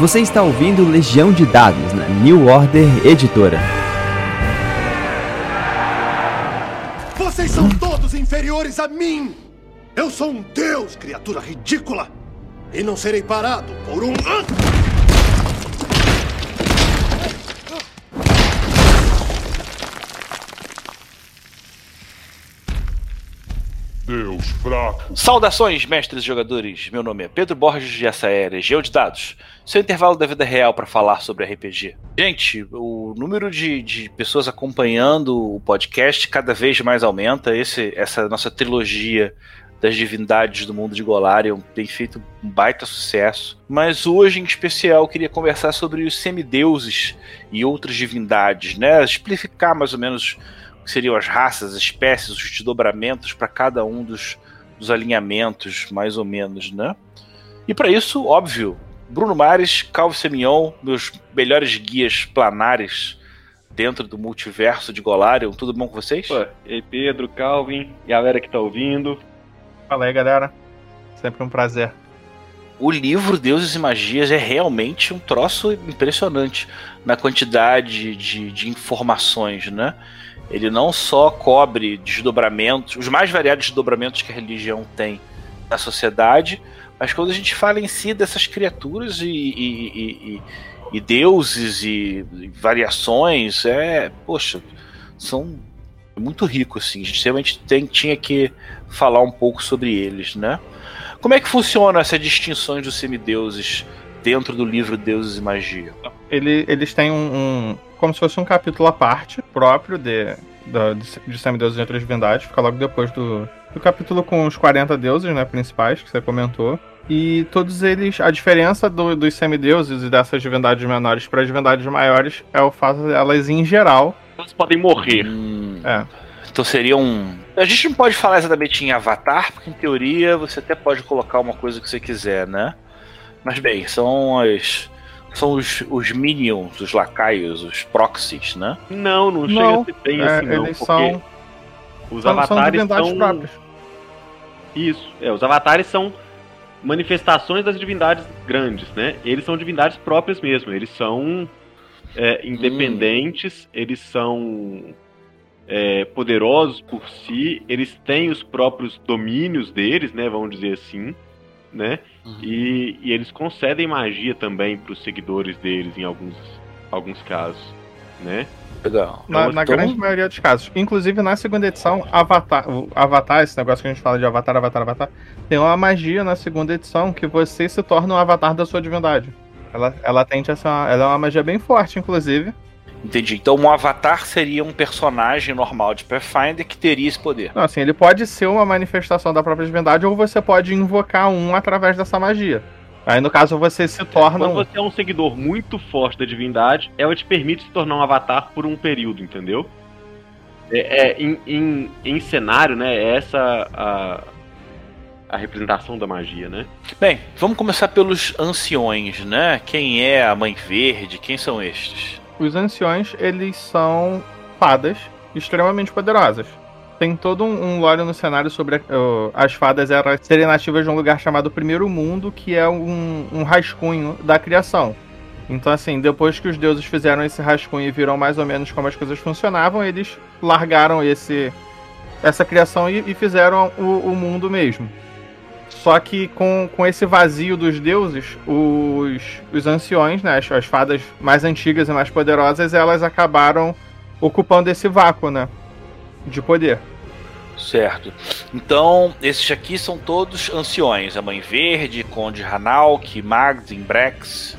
Você está ouvindo Legião de Dados na New Order Editora. Vocês são todos inferiores a mim! Eu sou um deus, criatura ridícula! E não serei parado por um. Deus fraco. Saudações, mestres jogadores. Meu nome é Pedro Borges e essa é de Dados, seu intervalo da vida real para falar sobre RPG. Gente, o número de, de pessoas acompanhando o podcast cada vez mais aumenta. Esse, essa nossa trilogia das divindades do mundo de Golarion tem feito um baita sucesso. Mas hoje, em especial, queria conversar sobre os semideuses e outras divindades, né? Explicar mais ou menos que seriam as raças, as espécies, os desdobramentos para cada um dos, dos alinhamentos, mais ou menos, né? E para isso, óbvio, Bruno Mares, Calvo Semignon, meus melhores guias planares dentro do multiverso de Golarion. Tudo bom com vocês? Pô, e aí, Pedro, Calvin, galera que tá ouvindo. Fala aí, galera. Sempre um prazer. O livro Deuses e Magias é realmente um troço impressionante na quantidade de, de informações, né? Ele não só cobre desdobramentos, os mais variados desdobramentos que a religião tem na sociedade, mas quando a gente fala em si dessas criaturas e, e, e, e deuses e variações, é, poxa, são muito ricos, assim. A gente realmente tem, tinha que falar um pouco sobre eles, né? Como é que funciona essas distinções dos semideuses dentro do livro Deuses e Magia? Ele, eles têm um, um, como se fosse um capítulo à parte, próprio de, de, de semideuses e outras divindades. Fica logo depois do, do capítulo com os 40 deuses né, principais, que você comentou. E todos eles, a diferença do, dos semideuses e dessas divindades menores para as divindades maiores é o fato de elas, em geral. Elas podem morrer. Hum, É. Então seria um. A gente não pode falar exatamente em Avatar, porque em teoria você até pode colocar uma coisa que você quiser, né? Mas bem, são as. São os, os minions, os lacaios, os proxies, né? Não, não, Não, chega a ser bem é, assim, não. eles porque são, os são, são avatares divindades são. próprias. Isso, é, os avatares são manifestações das divindades grandes, né? Eles são divindades próprias mesmo, eles são é, independentes, eles são é, poderosos por si, eles têm os próprios domínios deles, né? Vamos dizer assim, né? E, e eles concedem magia também para os seguidores deles em alguns, alguns casos, né? Legal. Na, na Então- grande maioria dos casos. Inclusive, na segunda edição, Avatar, o Avatar, esse negócio que a gente fala de Avatar, Avatar, Avatar, tem uma magia na segunda edição que você se torna um avatar da sua divindade. Ela, ela tende a ser uma, ela é uma magia bem forte, inclusive. Entendi. Então um avatar seria um personagem normal de Pathfinder que teria esse poder. Não, assim, ele pode ser uma manifestação da própria divindade ou você pode invocar um através dessa magia. Aí, no caso, você se torna Quando um. você é um seguidor muito forte da divindade, ela te permite se tornar um avatar por um período, entendeu? É, é, em, em, em cenário, né? É essa a, a representação da magia, né? Bem, vamos começar pelos anciões, né? Quem é a Mãe Verde? Quem são estes? Os anciões, eles são fadas extremamente poderosas. Tem todo um, um lore no cenário sobre uh, as fadas elas serem nativas de um lugar chamado Primeiro Mundo, que é um, um rascunho da criação. Então, assim, depois que os deuses fizeram esse rascunho e viram mais ou menos como as coisas funcionavam, eles largaram esse essa criação e, e fizeram o, o mundo mesmo. Só que com, com esse vazio dos deuses, os, os anciões, né, as, as fadas mais antigas e mais poderosas, elas acabaram ocupando esse vácuo, né? De poder. Certo. Então, esses aqui são todos anciões. A Mãe Verde, Conde Hanauk, Magdin, Brex.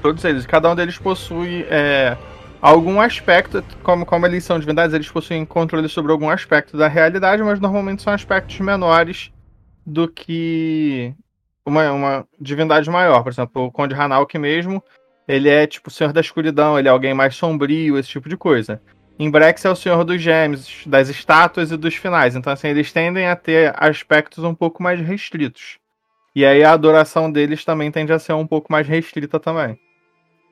Todos eles. Cada um deles possui é, algum aspecto, como, como eles são divindades, eles possuem controle sobre algum aspecto da realidade, mas normalmente são aspectos menores do que uma, uma divindade maior. Por exemplo, o Conde Hanauk mesmo, ele é tipo o Senhor da Escuridão, ele é alguém mais sombrio, esse tipo de coisa. Em Brex é o Senhor dos Gêmeos, das estátuas e dos finais. Então, assim, eles tendem a ter aspectos um pouco mais restritos. E aí a adoração deles também tende a ser um pouco mais restrita também.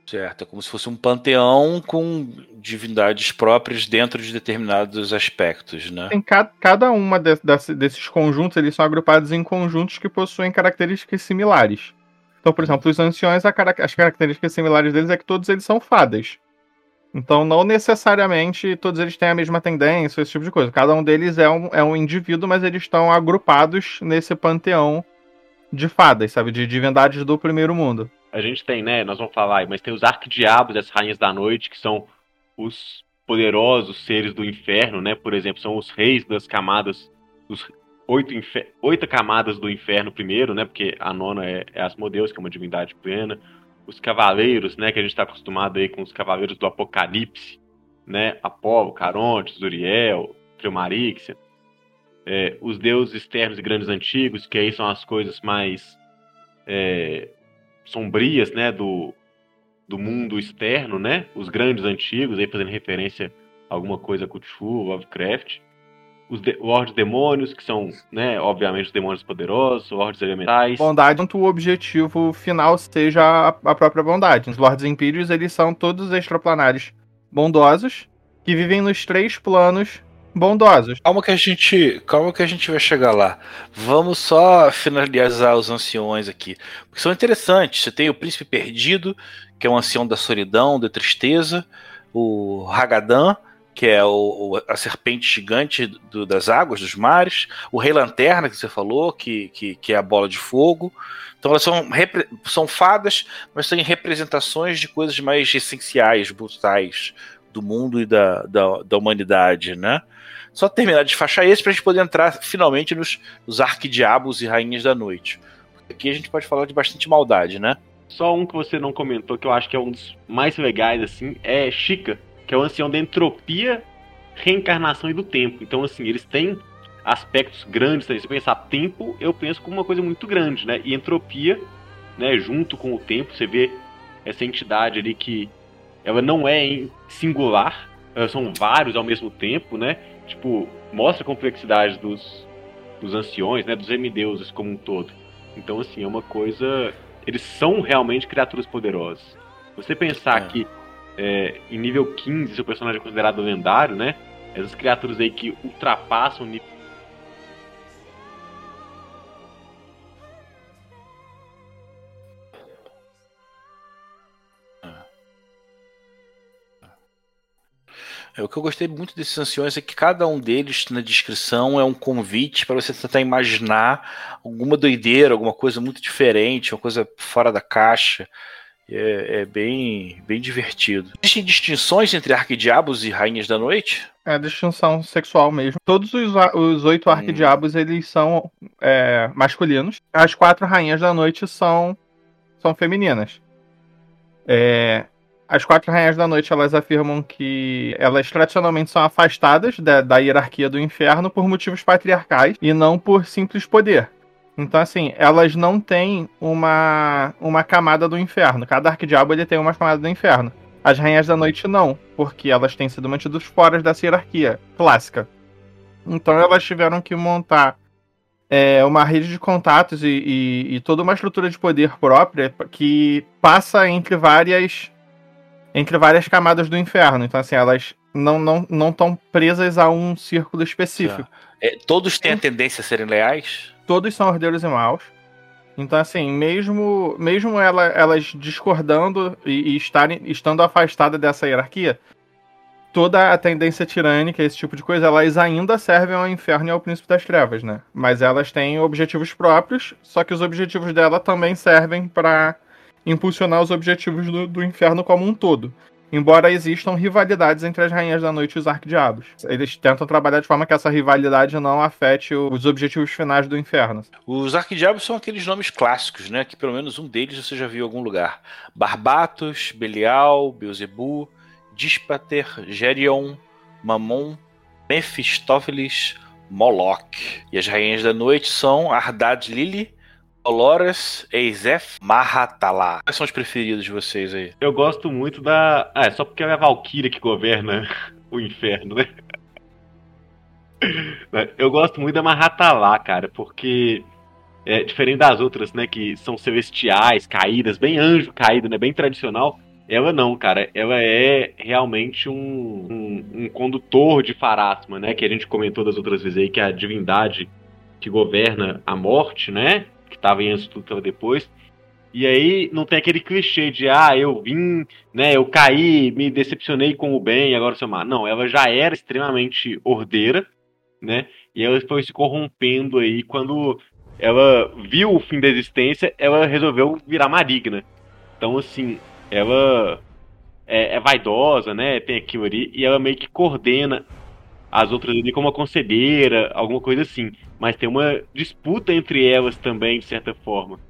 Certo. É como se fosse um panteão com divindades próprias dentro de determinados aspectos, né? Tem ca cada uma de desse- desses conjuntos, eles são agrupados em conjuntos que possuem características similares. Então, por exemplo, os anciões, as características similares deles é que todos eles são fadas. Então, não necessariamente todos eles têm a mesma tendência, esse tipo de coisa. Cada um deles é um, é um indivíduo, mas eles estão agrupados nesse panteão de fadas, sabe? De divindades do primeiro mundo. A gente tem, né? Nós vamos falar, mas tem os arquidiabos, as rainhas da noite, que são os poderosos seres do inferno, né? Por exemplo, são os reis das camadas, os oito, oito camadas do inferno primeiro, né? Porque a nona é, é Asmodeus, que é uma divindade plena os cavaleiros, né, que a gente está acostumado aí com os cavaleiros do Apocalipse, né, Apolo, Caronte, Zuriel, Tremarixia, é, os deuses externos e grandes antigos, que aí são as coisas mais é, sombrias, né, do, do mundo externo, né, os grandes antigos, aí fazendo referência a alguma coisa Cthulhu, Lovecraft, os de Demônios, que são, né, obviamente, os demônios poderosos, Lords Elementais. Bondade, tanto o objetivo final seja a, a própria bondade. Os Lords Impérios, eles são todos extraplanários bondosos, que vivem nos três planos bondosos. Calma que a gente, calma que a gente vai chegar lá. Vamos só finalizar os anciões aqui, porque são interessantes. Você tem o príncipe perdido, que é um ancião da solidão, da tristeza, o Hagadan, que é o, o, a serpente gigante do, das águas, dos mares, o Rei Lanterna, que você falou, que, que, que é a bola de fogo. Então elas são, são fadas, mas têm representações de coisas mais essenciais, brutais do mundo e da, da, da humanidade, né? Só terminar de fachar esse para a gente poder entrar finalmente nos, nos arquidiabos e rainhas da noite. Aqui a gente pode falar de bastante maldade, né? Só um que você não comentou, que eu acho que é um dos mais legais, assim, é Chica, que é o ancião da entropia, reencarnação e do tempo. Então, assim, eles têm aspectos grandes. Se você pensar tempo, eu penso como uma coisa muito grande, né? E entropia, né, junto com o tempo, você vê essa entidade ali que ela não é singular, são vários ao mesmo tempo, né? Tipo, mostra a complexidade dos, dos anciões, né? Dos semideuses como um todo. Então, assim, é uma coisa. Eles são realmente criaturas poderosas. Você pensar é. que é, em nível 15, seu personagem é considerado lendário, né? Essas criaturas aí que ultrapassam o nível. É, o que eu gostei muito desses anciões é que cada um deles na descrição é um convite para você tentar imaginar alguma doideira, alguma coisa muito diferente, uma coisa fora da caixa. É, é, bem, bem divertido. Existem distinções entre arquidiabos e rainhas da noite? É distinção sexual mesmo. Todos os, os oito hum. arquidiabos eles são é, masculinos. As quatro rainhas da noite são, são femininas. É, as quatro rainhas da noite elas afirmam que elas tradicionalmente são afastadas da, da hierarquia do inferno por motivos patriarcais e não por simples poder. Então, assim, elas não têm uma, uma camada do inferno. Cada arquidiabo ele tem uma camada do inferno. As Rainhas da Noite não, porque elas têm sido mantidas fora dessa hierarquia clássica. Então elas tiveram que montar é, uma rede de contatos e, e, e, toda uma estrutura de poder própria que passa entre várias entre várias camadas do inferno. Então, assim, elas não não não estão presas a um círculo específico. É, todos têm a tendência a serem leais? todos são herdeiros e maus. Então, assim, mesmo, mesmo ela, elas discordando e, e estarem, estando afastadas dessa hierarquia, toda a tendência tirânica, esse tipo de coisa, elas ainda servem ao inferno e ao príncipe das trevas, né? Mas elas têm objetivos próprios, só que os objetivos dela também servem para impulsionar os objetivos do, do inferno como um todo. Embora existam rivalidades entre as Rainhas da Noite e os Arquidiabos. Eles tentam trabalhar de forma que essa rivalidade não afete os objetivos finais do inferno. Os Arquidiabos são aqueles nomes clássicos, né? Que pelo menos um deles você já viu em algum lugar. Barbatos, Belial, Beelzebub, Dispater, Gerion, Mamon, Mephistófeles, Moloch. E as Rainhas da Noite são Ardad Lili, Dolores, Eizef, Mahatala. Quais são os preferidos de vocês aí? Eu gosto muito da. Ah, é só porque é a Valkyria que governa o inferno, né? Eu gosto muito da Mahatala, cara, porque é diferente das outras, né, que são celestiais, caídas, bem anjo caído, né, bem tradicional. Ela não, cara. Ela é realmente um, um, um condutor de Farasma, né, que a gente comentou das outras vezes aí, que é a divindade que governa a morte, né? Estava em antes, tudo estava depois. E aí não tem aquele clichê de ah, eu vim, né, eu caí, me decepcionei com o bem, agora sou má. Não, ela já era extremamente ordeira, né? E ela foi se corrompendo aí quando ela viu o fim da existência, ela resolveu virar maligna. Então, assim, ela é, é vaidosa, né? Tem aquilo ali, e ela meio que coordena as outras ali como uma conselheira, alguma coisa assim. Mas tem uma disputa entre elas também, de certa forma,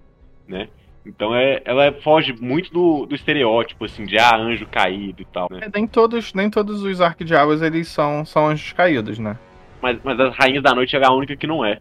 né? Então é, ela foge muito do, do estereótipo, assim, de ah, anjo caído e tal, né? É, nem, todos, nem todos os arquidiabos, eles são, são anjos caídos, né? Mas, mas as Rainhas da Noite é a única que não é.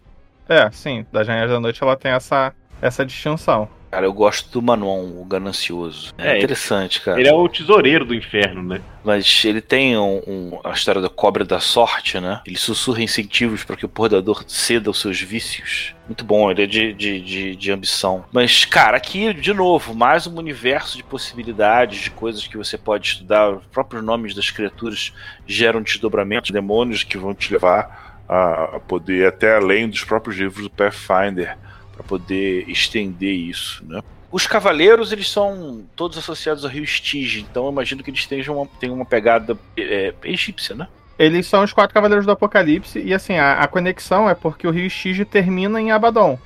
É, sim, das Rainhas da Noite ela tem essa, essa distinção. Cara, eu gosto do Manon, o ganancioso. É, É, interessante, cara. Ele é o tesoureiro do inferno, né? Mas ele tem um, um- a história da cobra da sorte, né? Ele sussurra incentivos para que o portador ceda aos seus vícios. Muito bom, ele é de, de, de, de ambição. Mas, cara, aqui, de novo, mais um universo de possibilidades, de coisas que você pode estudar. Os próprios nomes das criaturas geram desdobramentos, demônios que vão te levar a, a poder ir até além dos próprios livros do Pathfinder para poder estender isso, né? Os cavaleiros, eles são todos associados ao rio Stige, então eu imagino que eles tenham uma, tenham uma pegada é, egípcia, né? Eles são os quatro cavaleiros do Apocalipse, e assim, a, a conexão é porque o rio Stige termina em Abaddon.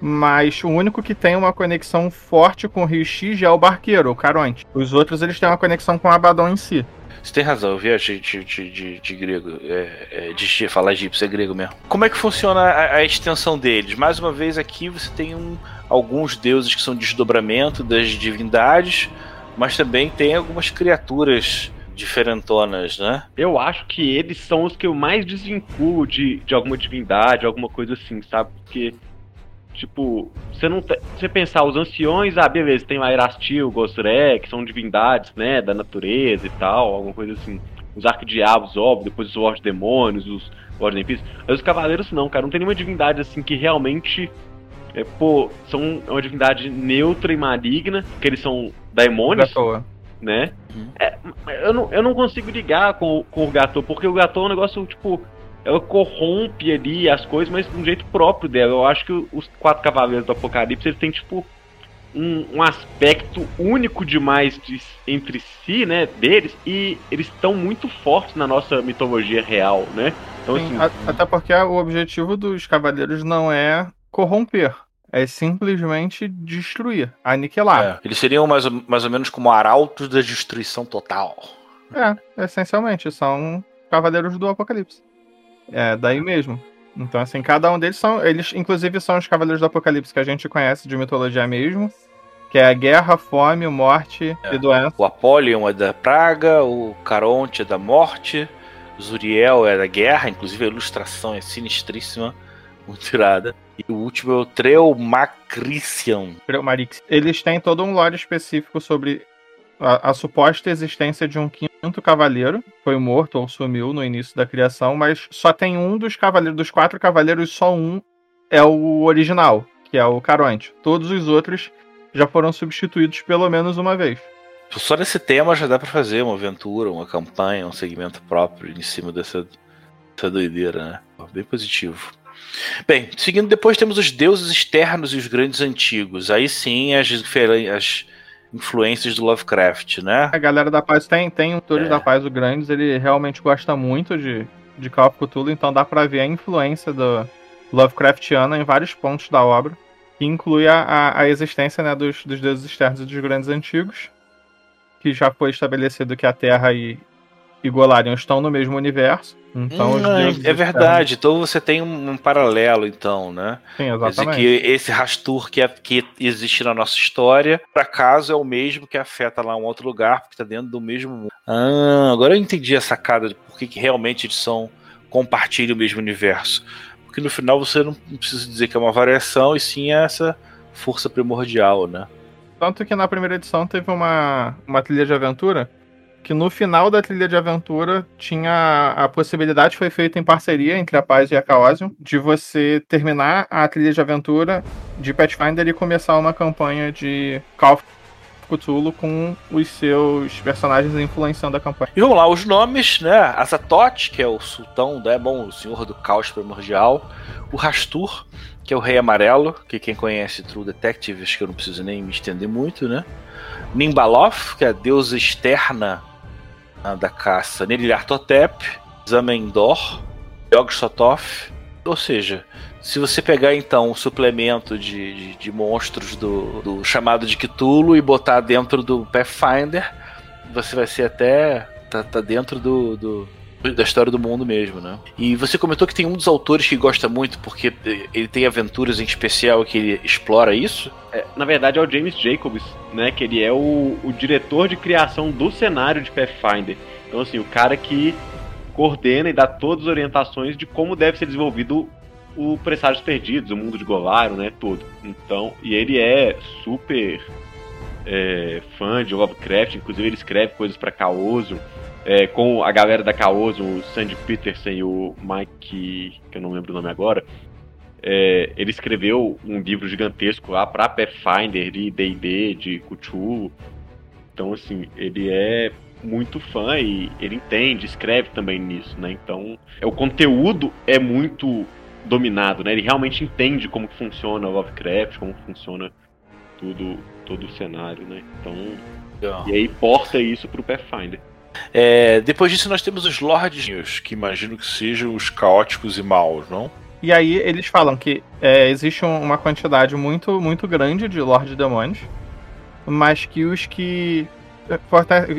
Mas o único que tem uma conexão forte com o rio Stige é o barqueiro, o Caronte. Os outros eles têm uma conexão com Abaddon em si. Você tem razão, eu viajei de, de, de, de grego, é, é, de de falar egípcio, é grego mesmo. Como é que funciona a, a extensão deles? Mais uma vez aqui você tem um, alguns deuses que são desdobramento das divindades, mas também tem algumas criaturas diferentonas, né? Eu acho que eles são os que eu mais desvinculo de, de alguma divindade, alguma coisa assim, sabe? Porque, tipo, você não. te- Você pensar, os anciões, ah, beleza, tem o Aerastil, Gosré, que são divindades, né, da natureza e tal, alguma coisa assim. Os arquidiabos, óbvio, depois os Lordes Demônios, os Lordes Empírios. Mas os Cavaleiros não, cara, não tem nenhuma divindade assim que realmente. É, pô, são uma divindade neutra e maligna, que eles são Da daemônios, toa. né? Uhum. É, eu, não, eu não consigo ligar com, com o Gatô, porque o Gatô é um negócio, tipo, ela corrompe ali as coisas, mas de um jeito próprio dela. Eu acho que os quatro cavaleiros do Apocalipse, eles têm, tipo, um, um aspecto único demais de- entre si, né, deles, e eles estão muito fortes na nossa mitologia real, né? Então, Sim, assim, a- até porque o objetivo dos cavaleiros não é corromper, é simplesmente destruir, aniquilar. É, Eles seriam mais ou, mais ou menos como arautos da destruição total. É, essencialmente, são cavaleiros do Apocalipse. É, daí mesmo. Então, assim, cada um deles são. Eles, inclusive, são os cavaleiros do Apocalipse que a gente conhece de mitologia mesmo. Que é a guerra, fome, morte É. e doença. O Apollyon é da praga, o Caronte é da morte, o Zuriel é da guerra, inclusive a ilustração é sinistríssima, muito tirada. E o último é o Treumacrician. Marix. Eles têm todo um lore específico sobre a, a suposta existência de um quinto cavaleiro. Foi morto ou sumiu no início da criação, mas só tem um dos cavaleiros, dos quatro cavaleiros, só um é o original, que é o Caronte. Todos os outros já foram substituídos pelo menos uma vez. Só nesse tema já dá pra fazer uma aventura, uma campanha, um segmento próprio em cima dessa, dessa doideira, né? Bem positivo. Bem, seguindo depois temos os deuses externos e os grandes antigos. Aí sim as, as influências do Lovecraft, né? A galera da Paz tem, tem um Túlio É. da Paz, o Grandes, ele realmente gosta muito de, de Call of Cthulhu, então dá pra ver a influência do Lovecraftiana em vários pontos da obra, que inclui a, a, a existência né, dos, dos deuses externos e dos grandes antigos, que já foi estabelecido que a Terra e, e Golarion estão no mesmo universo. Então, Hum, é- verdade. Então você tem um, um paralelo, então, né? Sim, exatamente. que esse Rastur que, é- que existe na nossa história, por acaso, é o mesmo que afeta lá um outro lugar, porque está dentro do mesmo mundo. Ah, agora eu entendi a sacada de por que, que realmente eles são compartilham o mesmo universo. Porque no final você não precisa dizer que é uma variação, e sim essa força primordial, né? Tanto que na primeira edição teve uma, uma trilha de aventura que no final da trilha de aventura tinha a possibilidade, foi feita em parceria entre a Paz e a Chaosium, de você terminar a trilha de aventura de Pathfinder e começar uma campanha de Call of Cthulhu com os seus personagens influenciando a campanha. E vamos lá, os nomes, né? Azatoth, que é o sultão, né? Bom, o senhor do caos primordial. O Rastur, que é o Rei Amarelo, que quem conhece True Detective, acho que eu não preciso nem me estender muito, né? Nimbaloth, que é a deusa externa da caça, Nerilartotep, Zamendor, Yog-Sothoth, ou seja, se você pegar então o suplemento de, de, de monstros do, do, chamado de Cthulhu e botar dentro do Pathfinder, você vai ser até. tá, tá dentro do, do, da história do mundo mesmo, né? E você comentou que tem um dos autores que gosta muito porque ele tem aventuras em especial que ele explora isso? É, na verdade é o James Jacobs, né? Que ele é o, o diretor de criação do cenário de Pathfinder. Então assim, o cara que coordena e dá todas as orientações de como deve ser desenvolvido o Presságios Perdidos, o mundo de Golaro, né, tudo. Então, e ele é super é, fã de Lovecraft, inclusive ele escreve coisas para Caoso, é, com a galera da Caoso, o Sandy Peterson e o Mike, que eu não lembro o nome agora, é, ele escreveu um livro gigantesco lá para Pathfinder de D&D, de Cthulhu. Então, assim, ele é muito fã e ele entende, escreve também nisso, né? Então, é, o conteúdo é muito dominado, né? Ele realmente entende como funciona o Lovecraft, como funciona tudo, todo o cenário, né? Então, e aí porta isso pro Pathfinder. É, depois disso nós temos os Lords, que imagino que sejam os caóticos e maus, não? E aí eles falam que é, existe uma quantidade muito, muito grande de Lord Demônios, mas que os que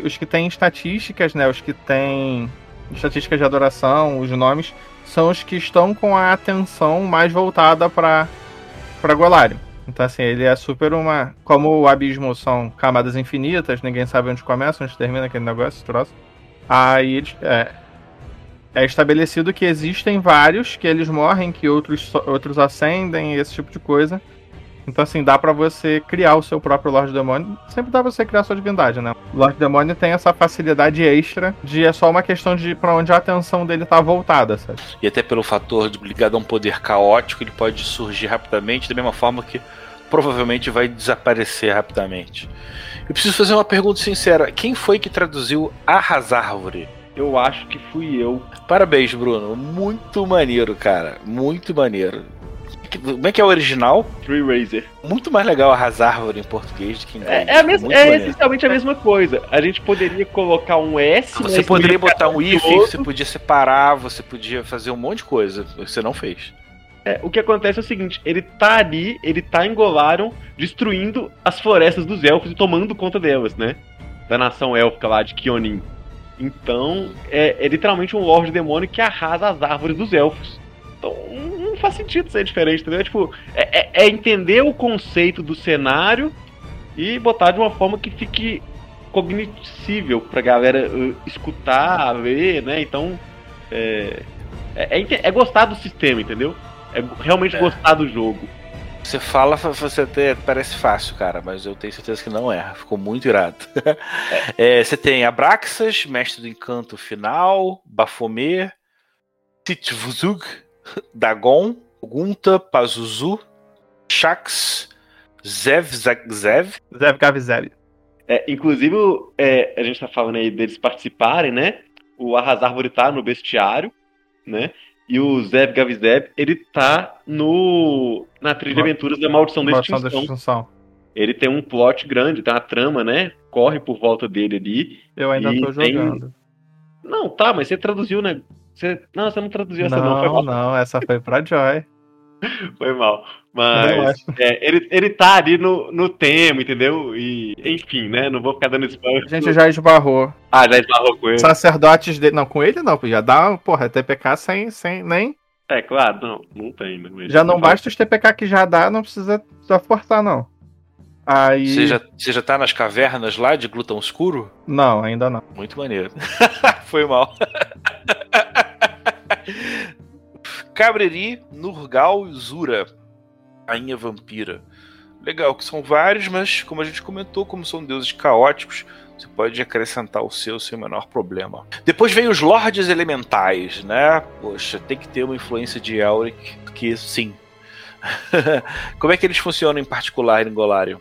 os que têm estatísticas, né, os que têm estatísticas de adoração, os nomes, são os que estão com a atenção mais voltada para para Golarion. Então assim, ele é super uma, como o abismo são camadas infinitas, ninguém sabe onde começa, onde termina aquele negócio, troço. Aí é, é estabelecido que existem vários que eles morrem, que outros outros ascendem, esse tipo de coisa. Então, assim, dá para você criar o seu próprio Lorde Demônio. Sempre dá pra você criar sua divindade, né? O Lorde Demônio tem essa facilidade extra de é só uma questão de para onde a atenção dele tá voltada, sabe? E até pelo fator de ligado a um poder caótico, ele pode surgir rapidamente, da mesma forma que provavelmente vai desaparecer rapidamente. Eu preciso fazer uma pergunta sincera. Quem foi que traduziu Arrasárvore? Eu acho que fui eu. Parabéns, Bruno. Muito maneiro, cara. Muito maneiro. Como é que é o original? Tree Razer. Muito mais legal arrasar árvore em português do que em inglês. É, é, a mesma, é essencialmente a mesma coisa. A gente poderia colocar um S. Você poderia botar um if, você podia separar, você podia fazer um monte de coisa. Você não fez. É, o que acontece é o seguinte: ele tá ali, ele tá em Golarion, destruindo as florestas dos elfos e tomando conta delas, né? Da nação élfica lá de Kionin. Então, é, é literalmente um Lorde Demônio que arrasa as árvores dos elfos. Faz sentido ser diferente, entendeu? Tipo, é, é, é, entender o conceito do cenário e botar de uma forma que fique cognitível pra galera uh, escutar, ver, né? Então, é, é, é, é gostar do sistema, entendeu? É realmente é. gostar do jogo. Você fala, você até parece fácil, cara, mas eu tenho certeza que não é. Ficou muito irado. É, você tem Abraxas, Mestre do Encanto Final, Baphomet, Titvuzug, Dagon, Gunta, Pazuzu, Shax, Zev Zev. Zev Gavzev. É, inclusive, é, a gente tá falando aí deles participarem, né? O Arrasárvore tá no bestiário, né? E o Zev Gavzev, ele tá no na trilha de aventuras da Maldição da Extinção. Da Extinção. Ele tem um plot grande, tem uma trama, né? Corre por volta dele ali. Eu ainda tô jogando. Tem... Não, tá, mas você traduziu, né? Você... Não, você não traduziu essa não. Não, foi mal. não, essa foi pra Joy. foi mal. Mas é, ele, ele tá ali no, no tema, entendeu? E, enfim, né? Não vou ficar dando spoiler. A gente já esbarrou. Ah, já esbarrou com ele. Sacerdotes dele. Não, com ele não, já dá, porra, TPK sem, sem nem. É, claro, não, não tem. Né? Já não basta os TPK que já dá, não precisa forçar, não. Aí... Você, já, você já tá nas cavernas lá de Glutão Escuro? Não, ainda não. Muito maneiro. Foi mal. Cabreri, Nurgal e Zura, Rainha Vampira. Legal, que são vários, mas como a gente comentou, como são deuses caóticos, você pode acrescentar o seu sem o menor problema. Depois vem os Lordes Elementais, né? Poxa, tem que ter uma influência de Elric, que sim. como é que eles funcionam em particular em Golarion?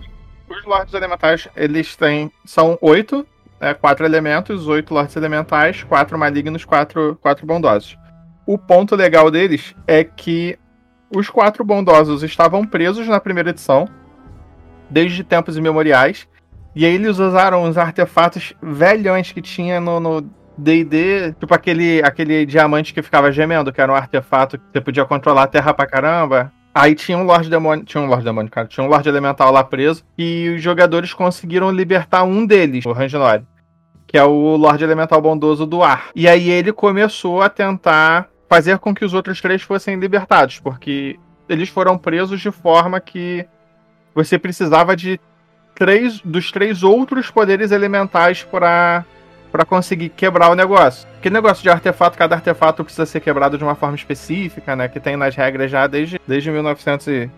Os Lordes Elementais, eles têm. São oito, né, quatro elementos, oito Lordes Elementais, quatro malignos, quatro, quatro bondosos. O ponto legal deles é que os quatro bondosos estavam presos na primeira edição, desde tempos imemoriais. E aí eles usaram os artefatos velhões que tinha no D&D, tipo aquele, aquele diamante que ficava gemendo, que era um artefato que você podia controlar a terra pra caramba. Aí tinha um Lorde Demônio, tinha um Lorde Demônio, cara, tinha um Lorde Elemental lá preso, e os jogadores conseguiram libertar um deles, o Ranginori, que é o Lorde Elemental bondoso do ar. E aí ele começou a tentar fazer com que os outros três fossem libertados, porque eles foram presos de forma que você precisava de três dos três outros poderes elementais para para conseguir quebrar o negócio. Que negócio de artefato, cada artefato precisa ser quebrado de uma forma específica, né? Que tem nas regras já desde, desde 1900 e.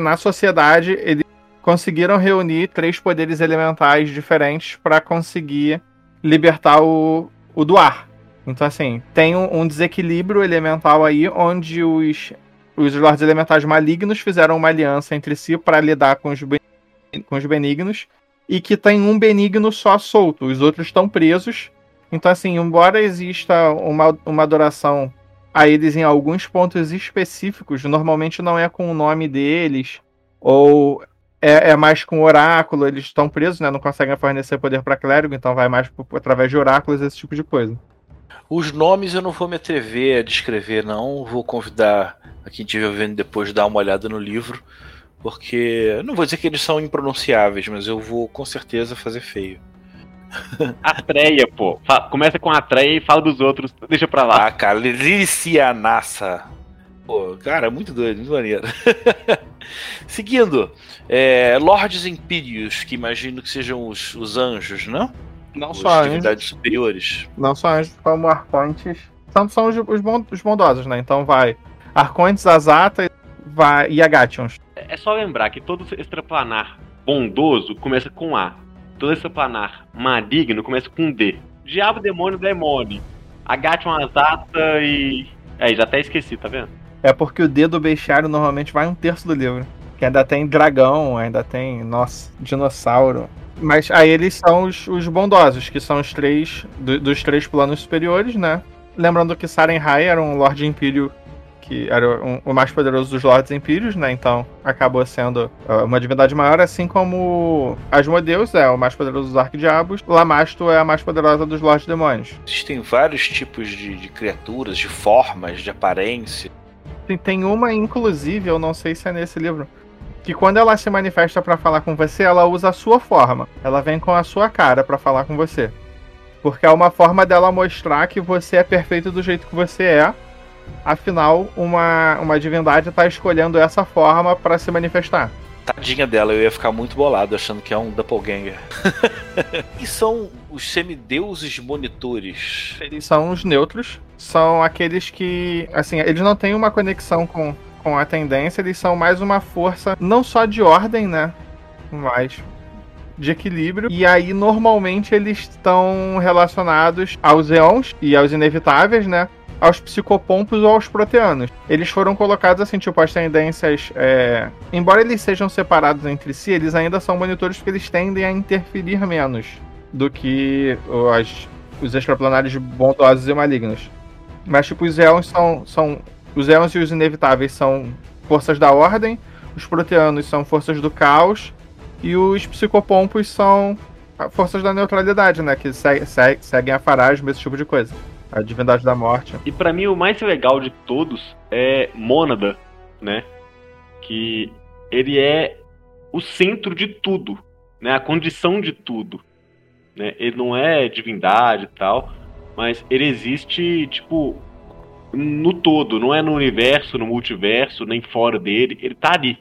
Na sociedade, eles conseguiram reunir três poderes elementais diferentes para conseguir libertar o, o do ar. Então, assim, tem um, desequilíbrio elemental aí, onde os, os Lords Elementais Malignos fizeram uma aliança entre si para lidar com os, com os benignos, e que tem um benigno só solto, os outros estão presos. Então, assim, embora exista uma, uma adoração a eles em alguns pontos específicos, normalmente não é com o nome deles, ou é, é mais com oráculo, eles estão presos, né? Não conseguem fornecer poder para clérigo, então vai mais por, através de oráculos, esse tipo de coisa. Os nomes eu não vou me atrever a descrever, não. Vou convidar a quem estiver vendo depois dar uma olhada no livro, porque não vou dizer que eles são impronunciáveis, mas eu vou com certeza fazer feio. Atreia, pô. Começa com Atreia e fala dos outros, deixa pra lá. Ah, cara, Licianassa. Pô, cara, muito doido, muito maneiro. Seguindo, é, Lordes Impérios, que imagino que sejam os, os anjos, não? Não só atividades superiores. Não só anjos, como arcontes. São, são os, os, os bondosos, né? Então vai arcontes, azata vai, e agations. É só lembrar que todo extraplanar bondoso começa com A. Todo extraplanar maligno começa com D. Diabo, demônio, demônio. Agation, azata e... Aí, já até esqueci, tá vendo? É porque o D do bestiário normalmente vai um terço do livro. Que ainda tem dragão, ainda tem, nossa, dinossauro. Mas aí eles são os, os bondosos, que são os três do, dos três planos superiores, né? Lembrando que Sarenhai era um Lorde Império que era um, o mais poderoso dos Lordes Impérios, né? Então acabou sendo uh, uma divindade maior, assim como Asmodeus é o mais poderoso dos Arquidiabos, Lamasto é a mais poderosa dos Lordes Demônios. Existem vários tipos de, de criaturas, de formas, de aparência. Tem, tem uma, inclusive, eu não sei se é nesse livro, que quando ela se manifesta para falar com você, ela usa a sua forma. Ela vem com a sua cara para falar com você. Porque é uma forma dela mostrar que você é perfeito do jeito que você é. Afinal, uma, uma divindade está escolhendo essa forma para se manifestar. Tadinha dela, eu ia ficar muito bolado achando que é um doppelganger. e são os semideuses monitores? Eles são os neutros, são aqueles que, assim, eles não têm uma conexão com com a tendência, eles são mais uma força não só de ordem, né? Mas de equilíbrio. E aí, normalmente, eles estão relacionados aos eons e aos inevitáveis, né? Aos psicopompos ou aos proteanos. Eles foram colocados assim, tipo, as tendências. É... Embora eles sejam separados entre si, eles ainda são monitores porque eles tendem a interferir menos do que as, os extraplanários bondosos e malignos. Mas, tipo, os eons são, são os Eons e os Inevitáveis são forças da ordem, os Proteanos são forças do caos, e os Psicopompos são forças da neutralidade, né? Que se, se, seguem a Farasma, esse tipo de coisa. A divindade da morte. E para mim o mais legal de todos é Mônada, né? Que ele é o centro de tudo, né? A condição de tudo. Né? Ele não é divindade e tal, mas ele existe, tipo, no todo, não é no universo, no multiverso, nem fora dele, ele tá ali.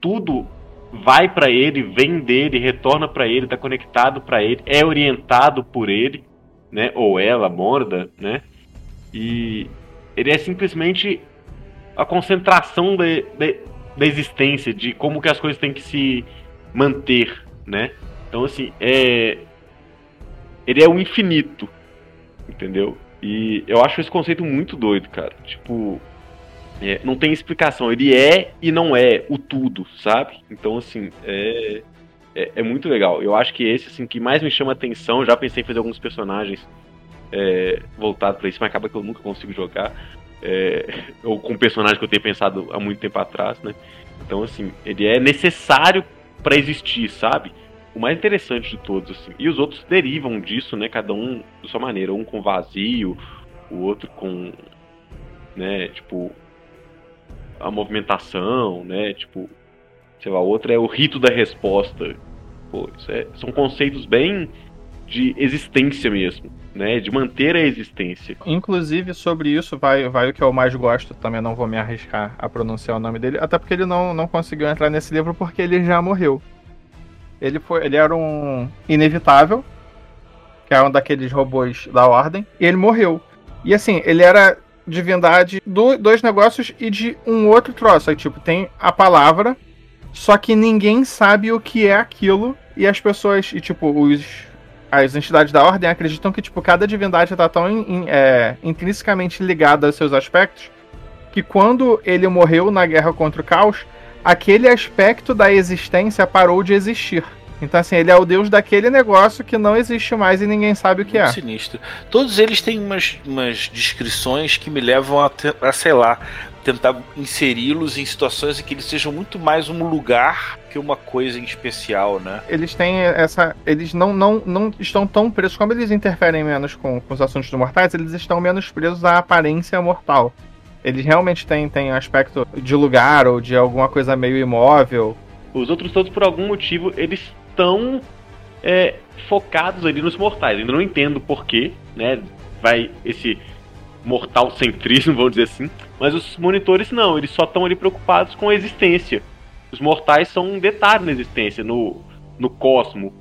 Tudo vai para ele, vem dele, retorna para ele, tá conectado para ele, é orientado por ele, né? Ou ela, Morda, né? E ele é simplesmente a concentração de, de, da existência, de como que as coisas têm que se manter, né? Então assim, é ele é o infinito, entendeu? E eu acho esse conceito muito doido, cara. Tipo, é, não tem explicação. Ele é e não é o tudo, sabe? Então, assim, é, é, é muito legal. Eu acho que esse, assim, que mais me chama atenção. Já pensei em fazer alguns personagens é, voltados para isso, mas acaba que eu nunca consigo jogar. é, ou com um personagem que eu tenho pensado há muito tempo atrás, né? Então, assim, ele é necessário para existir, sabe? O mais interessante de todos, assim. E os outros derivam disso, né? Cada um de sua maneira. Um com vazio, o outro com, né? Tipo, a movimentação, né? Tipo, sei lá, o outro é o rito da resposta. Pô, isso é, são conceitos bem de existência mesmo, né? De manter a existência. Inclusive, sobre isso, vai, vai o que eu mais gosto, também não vou me arriscar a pronunciar o nome dele, até porque ele não, não conseguiu entrar nesse livro porque ele já morreu. Ele, foi, ele era um inevitável, que é um daqueles robôs da ordem, e ele morreu. E assim, ele era divindade do dois negócios e de um outro troço. Aí, tipo, tem a palavra, só que ninguém sabe o que é aquilo, e as pessoas, e tipo, os as entidades da ordem acreditam que tipo cada divindade está tão in, in, é, intrinsecamente ligada aos seus aspectos que quando ele morreu na guerra contra o caos, aquele aspecto da existência parou de existir. Então, assim, ele é o deus daquele negócio que não existe mais e ninguém sabe o que é. Sinistro. Todos eles têm umas, umas descrições que me levam a, a sei lá, tentar inseri-los em situações em que eles sejam muito mais um lugar que uma coisa em especial, né? Eles têm essa. Eles não, não, não estão tão presos. Como eles interferem menos com, com os assuntos dos mortais, eles estão menos presos à aparência mortal. Eles realmente têm, têm aspecto de lugar ou de alguma coisa meio imóvel. Os outros todos, por algum motivo, eles estão é, focados ali nos mortais. Ainda não entendo porquê, né? Vai esse mortal centrismo, vamos dizer assim. Mas os monitores não, eles só estão ali preocupados com a existência. Os mortais são um detalhe na existência, no, no cosmo,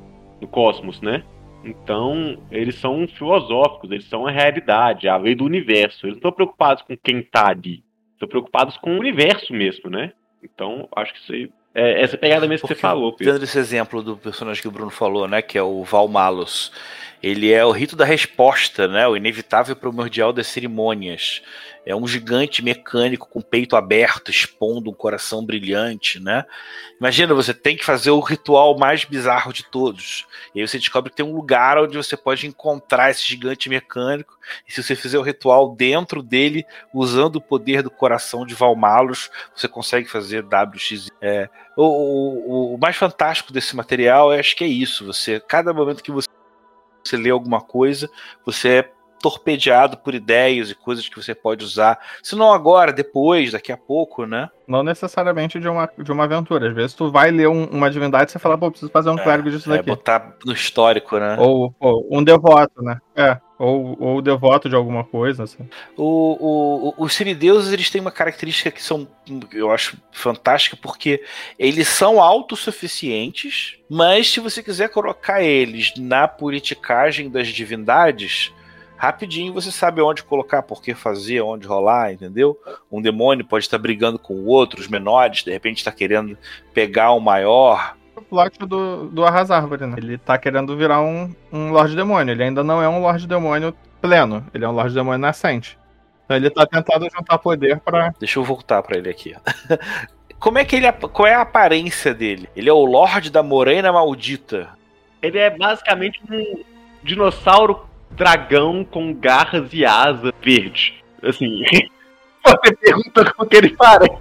no cosmos, né? Então, eles são filosóficos, eles são a realidade, a lei do universo. Eles não estão preocupados com quem está ali. Estão preocupados com o universo mesmo, né? Então, acho que isso aí é essa pegada mesmo Porque, que você falou, Pedro. Tendo esse exemplo do personagem que o Bruno falou, né? Que é o Val Malus. Ele é o rito da resposta, né? O inevitável primordial das cerimônias. É um gigante mecânico com peito aberto, expondo um coração brilhante, né? Imagina, você tem que fazer o ritual mais bizarro de todos. E aí você descobre que tem um lugar onde você pode encontrar esse gigante mecânico. E se você fizer o ritual dentro dele, usando o poder do coração de Valmalos, você consegue fazer WX. É, o, o, o mais fantástico desse material, eu acho que é isso. Você, cada momento que você você lê alguma coisa, você é torpedeado por ideias e coisas que você pode usar. Se não agora, depois, daqui a pouco, né? Não necessariamente de uma, de uma aventura. Às vezes tu vai ler um, uma divindade e você fala, pô, preciso fazer um é, clérigo disso é, daqui. botar no histórico, né? Ou, ou um devoto, né? É. Ou, ou devoto de alguma coisa, assim. O, o, os semideuses, eles têm uma característica que são, eu acho, fantástica, porque eles são autossuficientes, mas se você quiser colocar eles na politicagem das divindades, rapidinho você sabe onde colocar, por que fazer, onde rolar, entendeu? Um demônio pode estar brigando com o outro, os menores, de repente está querendo pegar o maior. O plot do, do Arras Árvore, né? Ele tá querendo virar um, um Lorde Demônio. Ele ainda não é um Lorde Demônio pleno, ele é um Lorde Demônio nascente. Então ele tá tentando juntar poder para. Deixa eu voltar para ele aqui. Como é que ele. Qual é a aparência dele? Ele é o Lorde da Morena Maldita. Ele é basicamente um dinossauro dragão com garras e asa verde. Assim, você pergunta como que ele parece.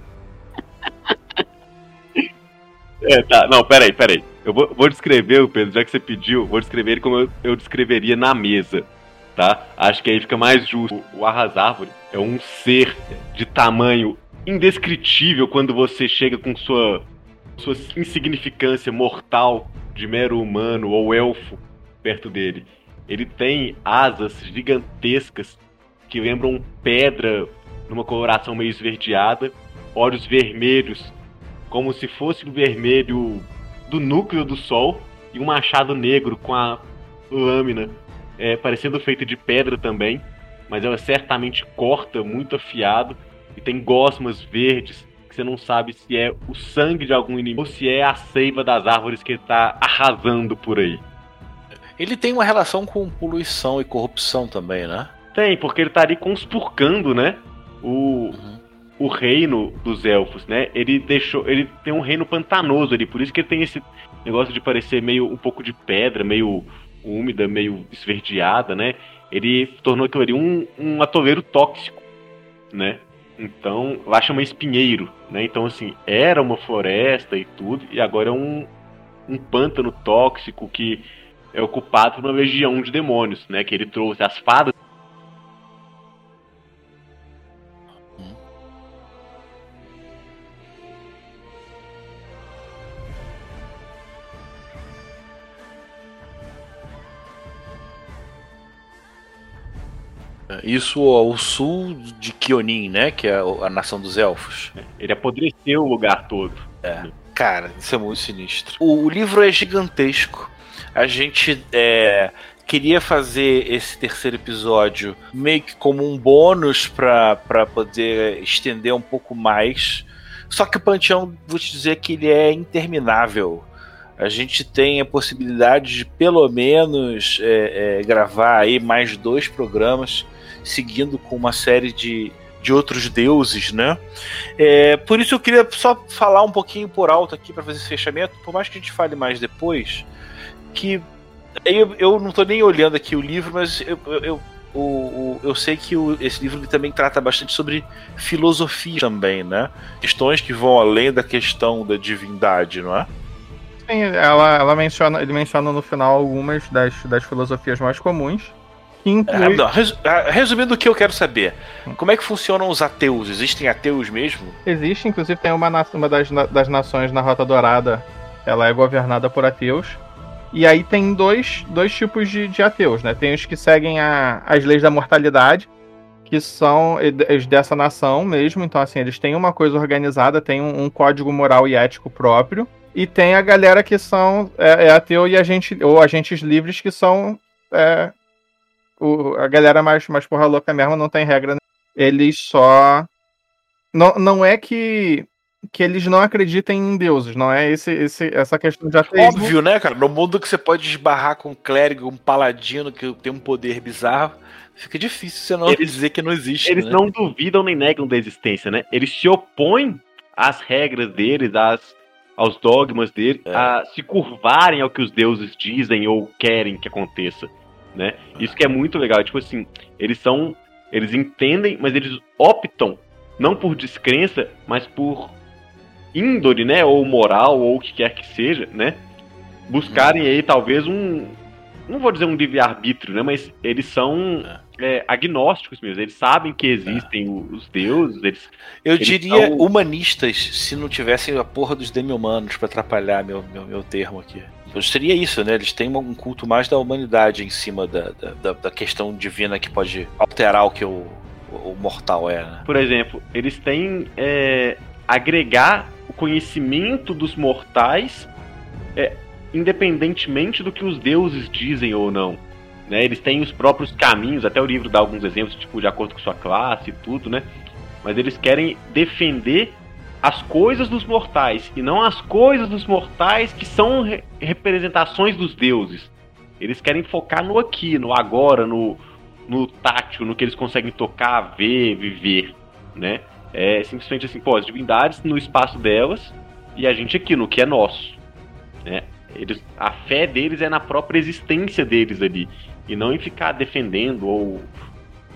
é, tá, não, peraí, peraí. Eu vou, vou descrever, Pedro, já que você pediu, vou descrever ele como eu, eu descreveria na mesa, tá? Acho que aí fica mais justo. O Arrasárvore é um ser de tamanho indescritível quando você chega com sua, sua insignificância mortal de mero humano ou elfo perto dele. Ele tem asas gigantescas que lembram pedra numa coloração meio esverdeada, olhos vermelhos, como se fosse o vermelho do núcleo do Sol, e um machado negro com a lâmina é, parecendo feita de pedra também, mas ela certamente corta, muito afiado, e tem gosmas verdes que você não sabe se é o sangue de algum inimigo ou se é a seiva das árvores que está arrasando por aí. Ele tem uma relação com poluição e corrupção também, né? Tem, porque ele tá ali conspurcando, né? O, uhum. o reino dos elfos, né? Ele deixou. Ele tem um reino pantanoso ali, por isso que ele tem esse negócio de parecer meio um pouco de pedra, meio úmida, meio esverdeada, né? Ele tornou aquilo ali um, um atoleiro tóxico. né? Então, lá chama espinheiro, né? Então, assim, era uma floresta e tudo, e agora é um, um pântano tóxico que é ocupado por uma legião de demônios, né? Que ele trouxe as fadas. Isso ao sul de Kionin, né? Que é a nação dos elfos. Ele apodreceu o lugar todo. É. Cara, isso é muito sinistro. O, o livro é gigantesco. A gente é, queria fazer esse terceiro episódio meio que como um bônus para poder estender um pouco mais. Só que o Panteão, vou te dizer que ele é interminável. A gente tem a possibilidade de pelo menos é, é, gravar aí mais dois programas seguindo com uma série de, de outros deuses, né? É, por isso eu queria só falar um pouquinho por alto aqui para fazer esse fechamento, por mais que a gente fale mais depois, que eu, eu não estou nem olhando aqui o livro, mas eu, eu, o, o, eu sei que o, esse livro também trata bastante sobre filosofia também, né? Questões que vão além da questão da divindade, não é? Sim, ela, ela menciona, ele menciona no final algumas das, das filosofias mais comuns inclui... Não, ah, resumindo o que eu quero saber, como é que funcionam os ateus? Existem ateus mesmo? Existe, inclusive tem uma, uma das, das nações na Rota Dourada, ela é governada por ateus. E aí tem dois, dois tipos de, de ateus, né? Tem os que seguem a, as leis da mortalidade, que são dessa nação mesmo. Então, assim, eles têm uma coisa organizada, tem um, um código moral e ético próprio. E tem a galera que são é, é ateu e agente, ou agentes livres que são é, o, a galera mais, mais porra louca mesmo não tem regra. Né? Eles só. Não, não é que que eles não acreditem em deuses, não é esse, esse, essa questão de ateísmo. Óbvio, né, cara? No mundo que você pode esbarrar com um clérigo, um paladino que tem um poder bizarro, fica difícil você não eles, dizer que não existe. Eles né? não duvidam nem negam da existência, né? Eles se opõem às regras deles, às, aos dogmas dele, é. a se curvarem ao que os deuses dizem ou querem que aconteça né? Isso que é muito legal, tipo assim, eles são, eles entendem, mas eles optam não por descrença, mas por índole, né, ou moral ou o que quer que seja, né? Buscarem aí talvez um, não vou dizer um livre arbítrio, né, mas eles são é, agnósticos mesmo. Eles sabem que existem é. os deuses. Eles, Eu eles diria são... humanistas, se não tivessem a porra dos demi-humanos para atrapalhar meu, meu, meu termo aqui. Então, seria isso, né? Eles têm um culto mais da humanidade em cima da, da, da questão divina que pode alterar o que o, o mortal é. Né? Por exemplo, eles têm é, agregar conhecimento dos mortais, é, independentemente do que os deuses dizem ou não. Né? Eles têm os próprios caminhos, até o livro dá alguns exemplos, tipo, de acordo com sua classe e tudo, né? Mas eles querem defender as coisas dos mortais e não as coisas dos mortais que são re representações dos deuses. Eles querem focar no aqui, no agora, no, no tátil, no que eles conseguem tocar, ver, viver, né? É simplesmente assim, pô, as divindades no espaço delas e a gente aqui, no que é nosso, né? Eles, a fé deles é na própria existência deles ali e não em ficar defendendo ou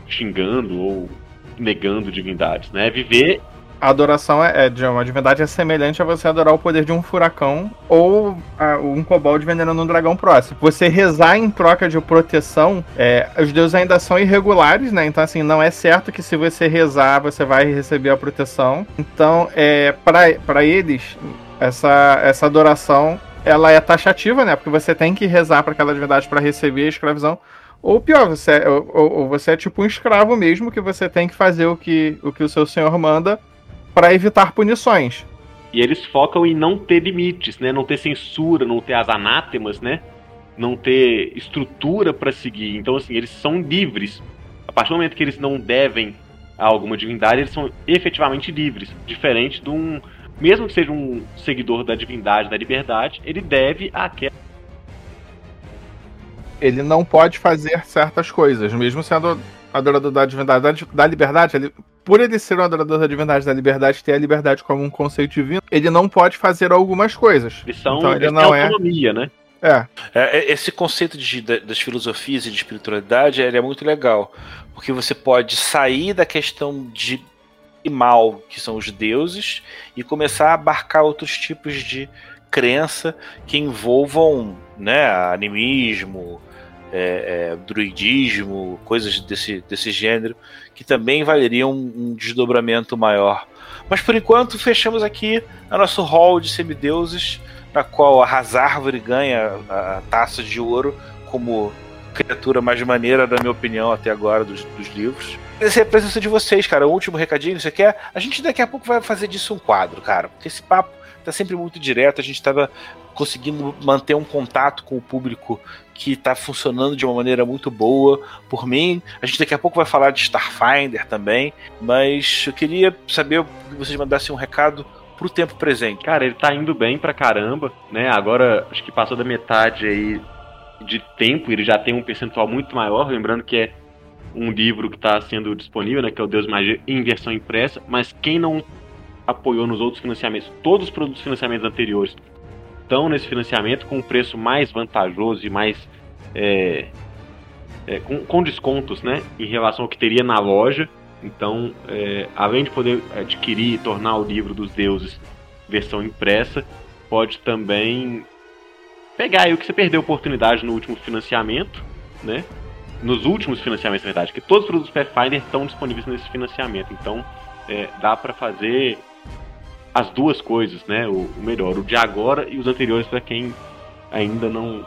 xingando ou negando divindades, né? Viver a adoração é, é, de uma divindade é semelhante a você adorar o poder de um furacão ou a, um kobold vendendo um dragão próximo. Você rezar em troca de proteção, é, os deuses ainda são irregulares, né? Então, assim, não é certo que se você rezar, você vai receber a proteção. Então, é, para eles, essa, essa adoração ela é taxativa, né? Porque você tem que rezar para aquela divindade para receber a escravidão. Ou pior, você é, ou, ou, você é tipo um escravo mesmo, que você tem que fazer o que o, que o seu senhor manda para evitar punições. E eles focam em não ter limites, né? Não ter censura, não ter as anátemas, né? Não ter estrutura para seguir. Então, assim, eles são livres. A partir do momento que eles não devem a alguma divindade, eles são efetivamente livres. Diferente de um. Mesmo que seja um seguidor da divindade, da liberdade, ele deve àquela. Ele não pode fazer certas coisas, mesmo sendo adorador da divindade da liberdade, ele, por ele ser um adorador da divindade da liberdade, ter a liberdade como um conceito divino, ele não pode fazer algumas coisas. Eles são, então, ele não é autonomia, né? É. é. Esse conceito de, das filosofias e de espiritualidade é muito legal. Porque você pode sair da questão de mal, que são os deuses, e começar a abarcar outros tipos de crença que envolvam né, animismo, é, é, druidismo, coisas desse, desse gênero, que também valeriam um, um desdobramento maior. Mas por enquanto fechamos aqui a nosso hall de semideuses, na qual a Razárvore ganha a taça de ouro como criatura mais maneira, na minha opinião, até agora, dos, dos livros. Agradecer a presença de vocês, cara. O último recadinho, você quer? A gente daqui a pouco vai fazer disso um quadro, cara. Porque esse papo tá sempre muito direto. A gente estava conseguindo manter um contato com o público que está funcionando de uma maneira muito boa. Por mim, a gente daqui a pouco vai falar de Starfinder também. Mas eu queria saber que vocês mandassem um recado pro tempo presente. Cara, ele tá indo bem pra caramba, né? Agora acho que passou da metade aí de tempo, ele já tem um percentual muito maior, lembrando que é um livro que está sendo disponível, né, que é o Deus Magia em versão impressa, mas quem não apoiou nos outros financiamentos, todos os produtos financiamentos anteriores estão nesse financiamento com um preço mais vantajoso e mais é, é, com, com, descontos, né, em relação ao que teria na loja. Então, é, além de poder adquirir e tornar o livro dos deuses versão impressa, pode também pegar aí o que você perdeu oportunidade no último financiamento, né? Nos últimos financiamentos, na verdade, que todos os produtos Pathfinder estão disponíveis nesse financiamento. Então, é, dá para fazer as duas coisas, né? O, o, melhor, o de agora e os anteriores para quem ainda não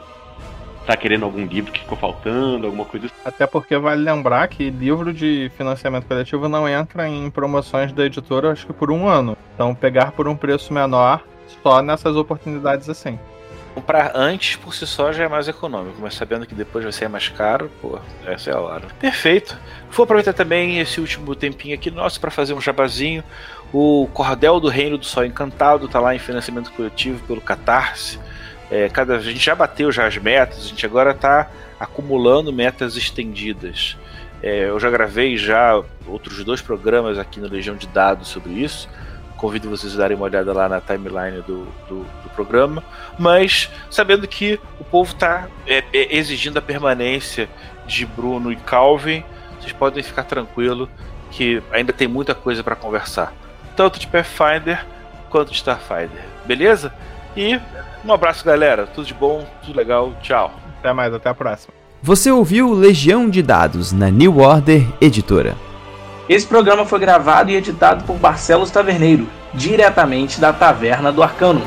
tá querendo algum livro que ficou faltando, alguma coisa assim. Até porque vale lembrar que livro de financiamento coletivo não entra em promoções da editora, acho que por um ano. Então, pegar por um preço menor só nessas oportunidades assim. Comprar antes por si só já é mais econômico, mas sabendo que depois vai ser mais caro, pô, essa é a hora. Perfeito. Vou aproveitar também esse último tempinho aqui nosso para fazer um jabazinho. O Cordel do Reino do Sol Encantado tá lá em financiamento coletivo pelo Catarse. É, cada, a gente já bateu já as metas, a gente agora está acumulando metas estendidas. É, eu já gravei já outros dois programas aqui no Legião de Dados sobre isso convido vocês a darem uma olhada lá na timeline do, do, do programa, mas sabendo que o povo está é, é, exigindo a permanência de Bruno e Calvin, vocês podem ficar tranquilo que ainda tem muita coisa para conversar, tanto de Pathfinder quanto de Starfinder, beleza? E um abraço, galera. Tudo de bom, tudo legal. Tchau. Até mais, até a próxima. Você ouviu Legião de Dados na New Order Editora. Esse programa foi gravado e editado por Barcelos Taverneiro, diretamente da Taverna do Arcano.